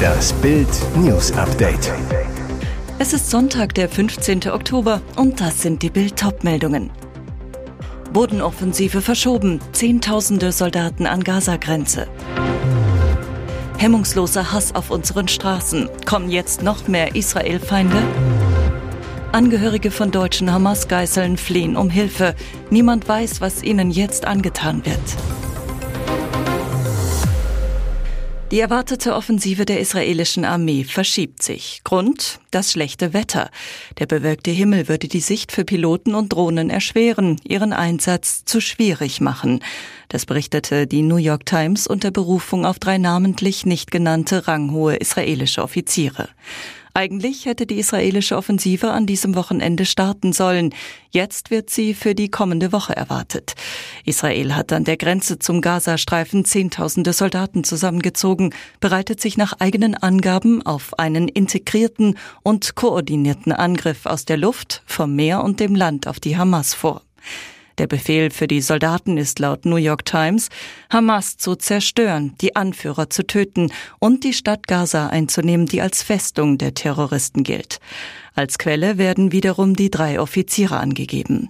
Das Bild News Update. Es ist Sonntag, der 15. Oktober und das sind die Bild meldungen Bodenoffensive verschoben, Zehntausende Soldaten an Gaza-Grenze. Hemmungsloser Hass auf unseren Straßen. Kommen jetzt noch mehr Israel-Feinde? Angehörige von deutschen Hamas-Geiseln fliehen um Hilfe. Niemand weiß, was ihnen jetzt angetan wird. Die erwartete Offensive der israelischen Armee verschiebt sich. Grund? Das schlechte Wetter. Der bewölkte Himmel würde die Sicht für Piloten und Drohnen erschweren, ihren Einsatz zu schwierig machen. Das berichtete die New York Times unter Berufung auf drei namentlich nicht genannte ranghohe israelische Offiziere. Eigentlich hätte die israelische Offensive an diesem Wochenende starten sollen. Jetzt wird sie für die kommende Woche erwartet. Israel hat an der Grenze zum Gazastreifen Zehntausende Soldaten zusammengezogen, bereitet sich nach eigenen Angaben auf einen integrierten und koordinierten Angriff aus der Luft, vom Meer und dem Land auf die Hamas vor. Der Befehl für die Soldaten ist laut New York Times, Hamas zu zerstören, die Anführer zu töten und die Stadt Gaza einzunehmen, die als Festung der Terroristen gilt. Als Quelle werden wiederum die drei Offiziere angegeben.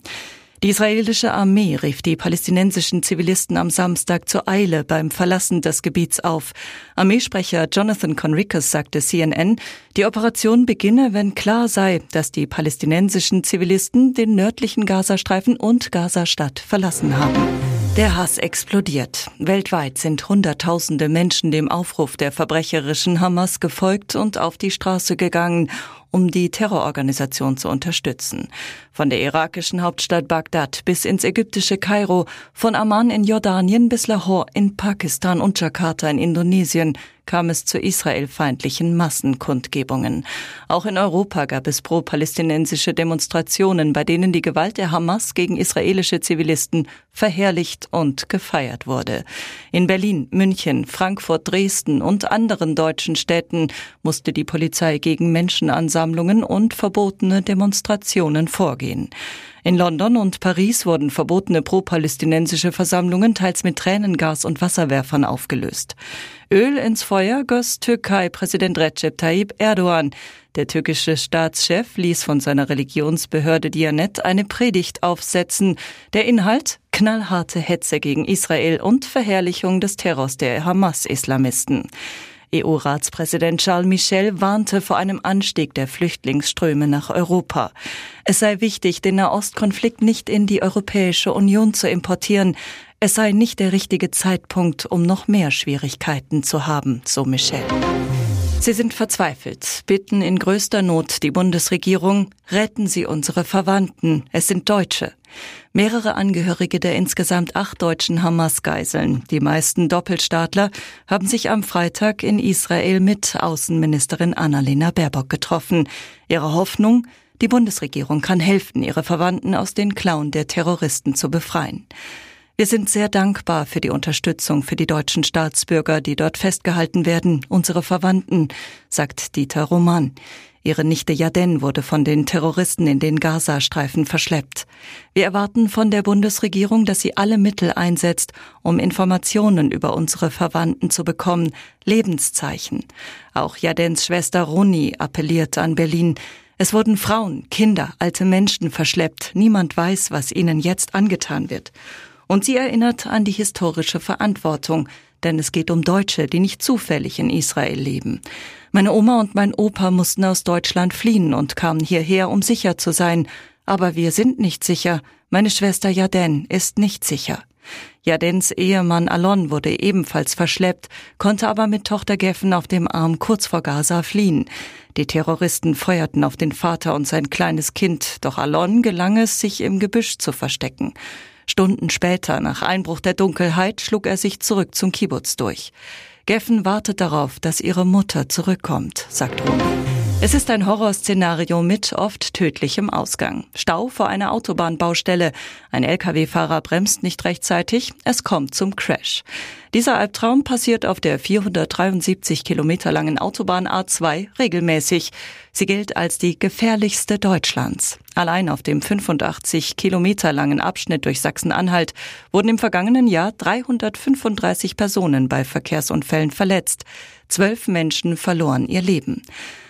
Die israelische Armee rief die palästinensischen Zivilisten am Samstag zur Eile beim Verlassen des Gebiets auf. Armeesprecher Jonathan Conricus sagte CNN, die Operation beginne, wenn klar sei, dass die palästinensischen Zivilisten den nördlichen Gazastreifen und Gazastadt verlassen haben. Der Hass explodiert. Weltweit sind Hunderttausende Menschen dem Aufruf der verbrecherischen Hamas gefolgt und auf die Straße gegangen, um die Terrororganisation zu unterstützen. Von der irakischen Hauptstadt Bagdad bis ins ägyptische Kairo, von Amman in Jordanien bis Lahore in Pakistan und Jakarta in Indonesien kam es zu israelfeindlichen Massenkundgebungen. Auch in Europa gab es pro-palästinensische Demonstrationen, bei denen die Gewalt der Hamas gegen israelische Zivilisten verherrlicht und gefeiert wurde. In Berlin, München, Frankfurt, Dresden und anderen deutschen Städten musste die Polizei gegen Menschenansammlungen und verbotene Demonstrationen vorgehen. In London und Paris wurden verbotene pro-palästinensische Versammlungen teils mit Tränengas und Wasserwerfern aufgelöst. Öl ins Feuer goss Türkei-Präsident Recep Tayyip Erdogan. Der türkische Staatschef ließ von seiner Religionsbehörde Dianet eine Predigt aufsetzen. Der Inhalt knallharte Hetze gegen Israel und Verherrlichung des Terrors der Hamas-Islamisten. EU-Ratspräsident Charles Michel warnte vor einem Anstieg der Flüchtlingsströme nach Europa. Es sei wichtig, den Nahostkonflikt nicht in die Europäische Union zu importieren. Es sei nicht der richtige Zeitpunkt, um noch mehr Schwierigkeiten zu haben, so Michel. Sie sind verzweifelt, bitten in größter Not die Bundesregierung, retten Sie unsere Verwandten, es sind Deutsche. Mehrere Angehörige der insgesamt acht deutschen Hamas-Geiseln, die meisten Doppelstaatler, haben sich am Freitag in Israel mit Außenministerin Annalena Baerbock getroffen. Ihre Hoffnung, die Bundesregierung kann helfen, ihre Verwandten aus den Klauen der Terroristen zu befreien. Wir sind sehr dankbar für die Unterstützung für die deutschen Staatsbürger, die dort festgehalten werden, unsere Verwandten, sagt Dieter Roman. Ihre Nichte Jaden wurde von den Terroristen in den Gazastreifen verschleppt. Wir erwarten von der Bundesregierung, dass sie alle Mittel einsetzt, um Informationen über unsere Verwandten zu bekommen, Lebenszeichen. Auch Jadens Schwester Roni appelliert an Berlin. Es wurden Frauen, Kinder, alte Menschen verschleppt. Niemand weiß, was ihnen jetzt angetan wird. Und sie erinnert an die historische Verantwortung, denn es geht um Deutsche, die nicht zufällig in Israel leben. Meine Oma und mein Opa mussten aus Deutschland fliehen und kamen hierher, um sicher zu sein. Aber wir sind nicht sicher. Meine Schwester Jaden ist nicht sicher. Jadens Ehemann Alon wurde ebenfalls verschleppt, konnte aber mit Tochter Geffen auf dem Arm kurz vor Gaza fliehen. Die Terroristen feuerten auf den Vater und sein kleines Kind, doch Alon gelang es, sich im Gebüsch zu verstecken. Stunden später, nach Einbruch der Dunkelheit, schlug er sich zurück zum Kibbutz durch. Geffen wartet darauf, dass ihre Mutter zurückkommt, sagt Rumi. Es ist ein Horrorszenario mit oft tödlichem Ausgang. Stau vor einer Autobahnbaustelle. Ein Lkw-Fahrer bremst nicht rechtzeitig. Es kommt zum Crash. Dieser Albtraum passiert auf der 473 Kilometer langen Autobahn A2 regelmäßig. Sie gilt als die gefährlichste Deutschlands. Allein auf dem 85 Kilometer langen Abschnitt durch Sachsen-Anhalt wurden im vergangenen Jahr 335 Personen bei Verkehrsunfällen verletzt. Zwölf Menschen verloren ihr Leben.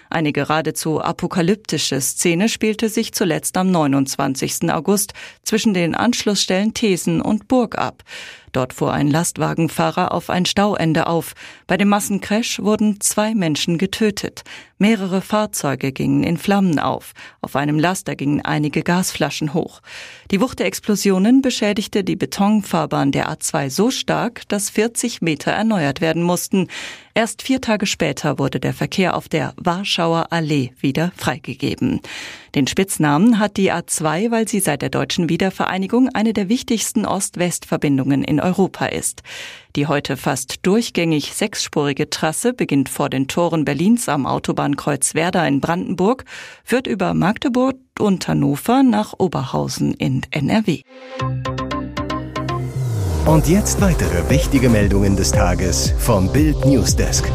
Eine geradezu apokalyptische Szene spielte sich zuletzt am 29. August zwischen den Anschlussstellen Thesen und Burg ab. Dort fuhr ein Lastwagenfahrer auf ein Stauende auf. Bei dem Massencrash wurden zwei Menschen getötet. Mehrere Fahrzeuge gingen in Flammen auf. Auf einem Laster gingen einige Gasflaschen hoch. Die Wucht der Explosionen beschädigte die Betonfahrbahn der A2 so stark, dass 40 Meter erneuert werden mussten. Erst vier Tage später wurde der Verkehr auf der Warschauer Allee wieder freigegeben. Den Spitznamen hat die A2, weil sie seit der deutschen Wiedervereinigung eine der wichtigsten Ost-West-Verbindungen in Europa ist. Die heute fast durchgängig sechsspurige Trasse beginnt vor den Toren Berlins am Autobahnkreuz Werder in Brandenburg, führt über Magdeburg und Hannover nach Oberhausen in NRW. Und jetzt weitere wichtige Meldungen des Tages vom Bild Newsdesk.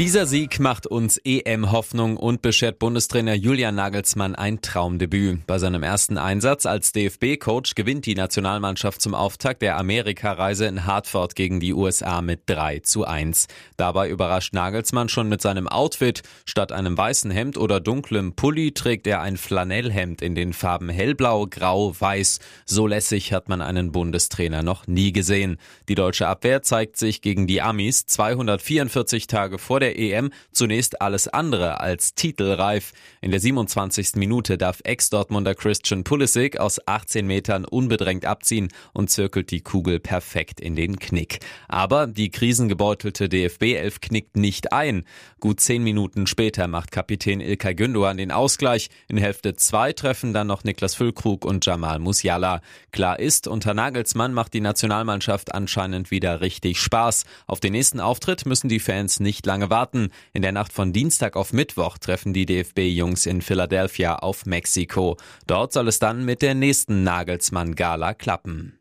Dieser Sieg macht uns EM-Hoffnung und beschert Bundestrainer Julian Nagelsmann ein Traumdebüt. Bei seinem ersten Einsatz als DFB-Coach gewinnt die Nationalmannschaft zum Auftakt der Amerikareise in Hartford gegen die USA mit 3 zu 1. Dabei überrascht Nagelsmann schon mit seinem Outfit. Statt einem weißen Hemd oder dunklem Pulli trägt er ein Flanellhemd in den Farben hellblau, grau, weiß. So lässig hat man einen Bundestrainer noch nie gesehen. Die deutsche Abwehr zeigt sich gegen die Amis 244 Tage vor der der EM zunächst alles andere als titelreif. In der 27. Minute darf Ex-Dortmunder Christian Pulisic aus 18 Metern unbedrängt abziehen und zirkelt die Kugel perfekt in den Knick. Aber die krisengebeutelte DFB-Elf knickt nicht ein. Gut zehn Minuten später macht Kapitän Ilkay Gündogan den Ausgleich. In Hälfte 2 treffen dann noch Niklas Füllkrug und Jamal Musiala. Klar ist, unter Nagelsmann macht die Nationalmannschaft anscheinend wieder richtig Spaß. Auf den nächsten Auftritt müssen die Fans nicht lange warten warten. In der Nacht von Dienstag auf Mittwoch treffen die DFB-Jungs in Philadelphia auf Mexiko. Dort soll es dann mit der nächsten Nagelsmann-Gala klappen.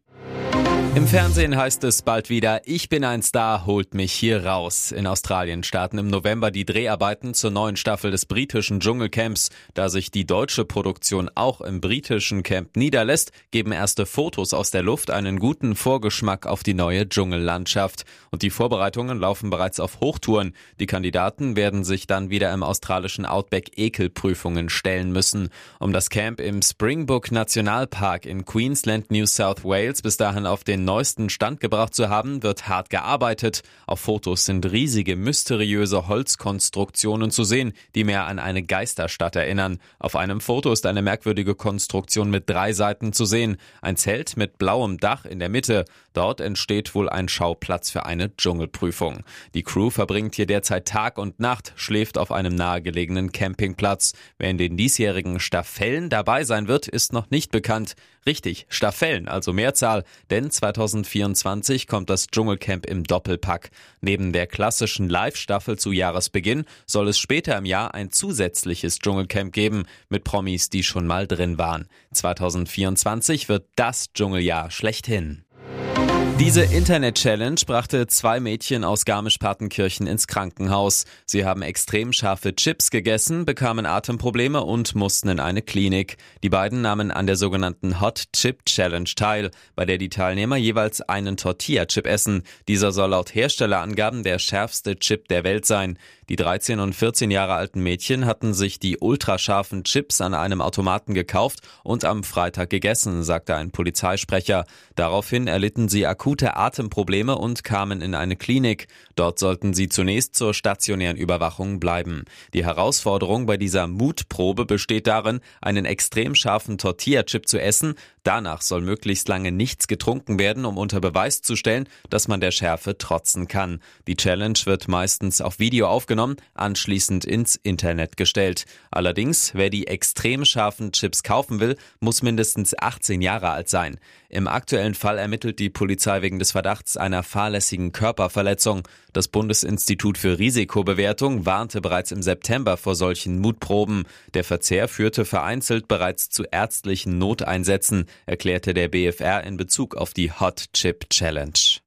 Im Fernsehen heißt es bald wieder, ich bin ein Star, holt mich hier raus. In Australien starten im November die Dreharbeiten zur neuen Staffel des britischen Dschungelcamps. Da sich die deutsche Produktion auch im britischen Camp niederlässt, geben erste Fotos aus der Luft einen guten Vorgeschmack auf die neue Dschungellandschaft. Und die Vorbereitungen laufen bereits auf Hochtouren. Die Kandidaten werden sich dann wieder im australischen Outback Ekelprüfungen stellen müssen. Um das Camp im Springbok Nationalpark in Queensland, New South Wales bis dahin auf den den neuesten Stand gebracht zu haben, wird hart gearbeitet. Auf Fotos sind riesige, mysteriöse Holzkonstruktionen zu sehen, die mehr an eine Geisterstadt erinnern. Auf einem Foto ist eine merkwürdige Konstruktion mit drei Seiten zu sehen. Ein Zelt mit blauem Dach in der Mitte. Dort entsteht wohl ein Schauplatz für eine Dschungelprüfung. Die Crew verbringt hier derzeit Tag und Nacht, schläft auf einem nahegelegenen Campingplatz. Wer in den diesjährigen Staffellen dabei sein wird, ist noch nicht bekannt. Richtig, Staffellen, also Mehrzahl, denn 2024 kommt das Dschungelcamp im Doppelpack. Neben der klassischen Live-Staffel zu Jahresbeginn soll es später im Jahr ein zusätzliches Dschungelcamp geben mit Promis, die schon mal drin waren. 2024 wird das Dschungeljahr schlechthin. Diese Internet-Challenge brachte zwei Mädchen aus Garmisch-Partenkirchen ins Krankenhaus. Sie haben extrem scharfe Chips gegessen, bekamen Atemprobleme und mussten in eine Klinik. Die beiden nahmen an der sogenannten Hot Chip Challenge teil, bei der die Teilnehmer jeweils einen Tortilla-Chip essen. Dieser soll laut Herstellerangaben der schärfste Chip der Welt sein. Die 13 und 14 Jahre alten Mädchen hatten sich die ultrascharfen Chips an einem Automaten gekauft und am Freitag gegessen, sagte ein Polizeisprecher. Daraufhin erlitten sie akute Atemprobleme und kamen in eine Klinik. Dort sollten sie zunächst zur stationären Überwachung bleiben. Die Herausforderung bei dieser Mutprobe besteht darin, einen extrem scharfen Tortilla-Chip zu essen, Danach soll möglichst lange nichts getrunken werden, um unter Beweis zu stellen, dass man der Schärfe trotzen kann. Die Challenge wird meistens auf Video aufgenommen, anschließend ins Internet gestellt. Allerdings, wer die extrem scharfen Chips kaufen will, muss mindestens 18 Jahre alt sein. Im aktuellen Fall ermittelt die Polizei wegen des Verdachts einer fahrlässigen Körperverletzung. Das Bundesinstitut für Risikobewertung warnte bereits im September vor solchen Mutproben. Der Verzehr führte vereinzelt bereits zu ärztlichen Noteinsätzen, erklärte der BFR in Bezug auf die Hot Chip Challenge.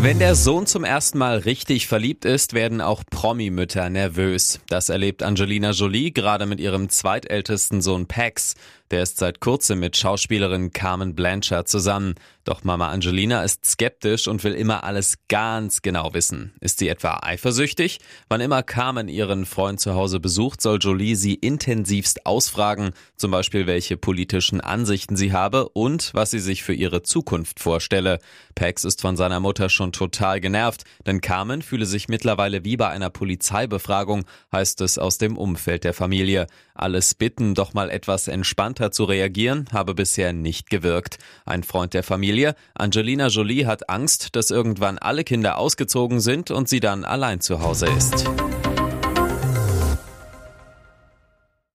Wenn der Sohn zum ersten Mal richtig verliebt ist, werden auch Promi-Mütter nervös. Das erlebt Angelina Jolie gerade mit ihrem zweitältesten Sohn Pax. Der ist seit kurzem mit Schauspielerin Carmen Blanchard zusammen. Doch Mama Angelina ist skeptisch und will immer alles ganz genau wissen. Ist sie etwa eifersüchtig? Wann immer Carmen ihren Freund zu Hause besucht, soll Jolie sie intensivst ausfragen, zum Beispiel welche politischen Ansichten sie habe und was sie sich für ihre Zukunft vorstelle. Pax ist von seiner Mutter schon total genervt, denn Carmen fühle sich mittlerweile wie bei einer Polizeibefragung, heißt es aus dem Umfeld der Familie. Alles bitten, doch mal etwas entspannter zu reagieren, habe bisher nicht gewirkt. Ein Freund der Familie, Angelina Jolie, hat Angst, dass irgendwann alle Kinder ausgezogen sind und sie dann allein zu Hause ist.